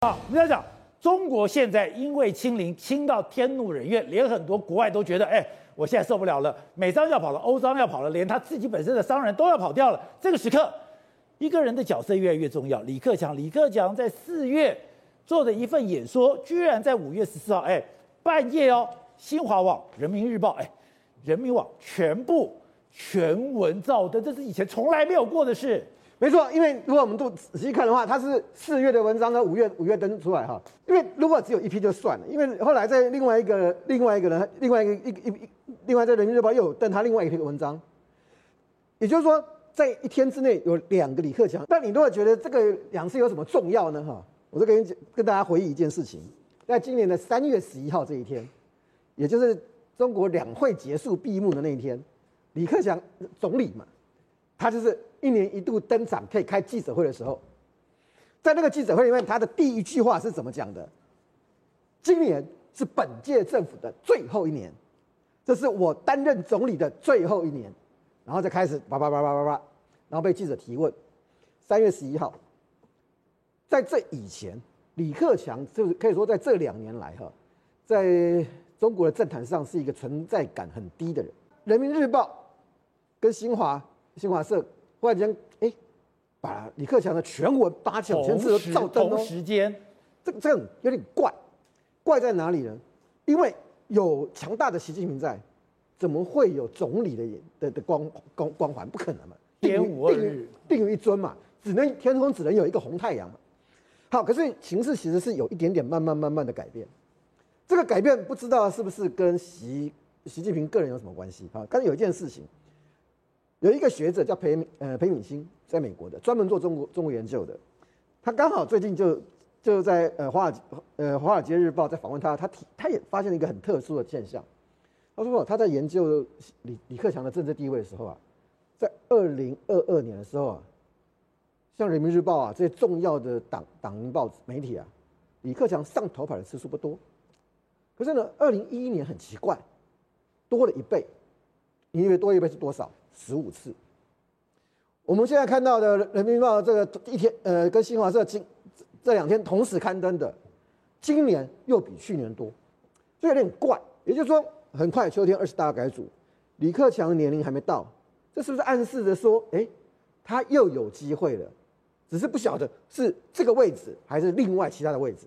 啊，我们要讲中国现在因为清零清到天怒人怨，连很多国外都觉得，哎，我现在受不了了，美商要跑了，欧商要跑了，连他自己本身的商人都要跑掉了。这个时刻，一个人的角色越来越重要。李克强，李克强在四月做的一份演说，居然在五月十四号，哎，半夜哦，新华网、人民日报，哎，人民网全部全文照登，这是以前从来没有过的事。没错，因为如果我们都仔细看的话，它是四月的文章呢，五月五月登出来哈。因为如果只有一批就算了，因为后来在另外一个另外一个人，另外一个一一一，另外在人民日报又有登他另外一篇文章，也就是说，在一天之内有两个李克强。但你如果觉得这个两次有什么重要呢？哈，我就跟你跟大家回忆一件事情，在今年的三月十一号这一天，也就是中国两会结束闭幕的那一天，李克强总理嘛，他就是。一年一度登场可以开记者会的时候，在那个记者会里面，他的第一句话是怎么讲的？今年是本届政府的最后一年，这是我担任总理的最后一年，然后再开始叭叭叭叭叭叭，然后被记者提问。三月十一号，在这以前，李克强就是可以说在这两年来哈，在中国的政坛上是一个存在感很低的人。人民日报跟新华新华社。忽然间，哎，把李克强的全文八九千字都照登哦。同时间，这这样有点怪，怪在哪里呢？因为有强大的习近平在，怎么会有总理的的的光光光环？不可能嘛！天无二日，定于一尊嘛，只能天空只能有一个红太阳嘛。好，可是形势其实是有一点点慢慢慢慢的改变。这个改变不知道是不是跟习习近平个人有什么关系？啊，刚才有一件事情。有一个学者叫裴呃裴敏欣，在美国的，专门做中国中国研究的。他刚好最近就就在呃华尔呃华尔街日报在访问他，他提他也发现了一个很特殊的现象。他说他在研究李李克强的政治地位的时候啊，在二零二二年的时候啊，像人民日报啊这些重要的党党营报媒体啊，李克强上头版的次数不多。可是呢，二零一一年很奇怪，多了一倍。你以为多一倍是多少？十五次。我们现在看到的《人民日报》这个一天，呃，跟新华社今这两天同时刊登的，今年又比去年多，就有点怪。也就是说，很快秋天二十大改组，李克强年龄还没到，这是不是暗示着说，哎，他又有机会了？只是不晓得是这个位置还是另外其他的位置。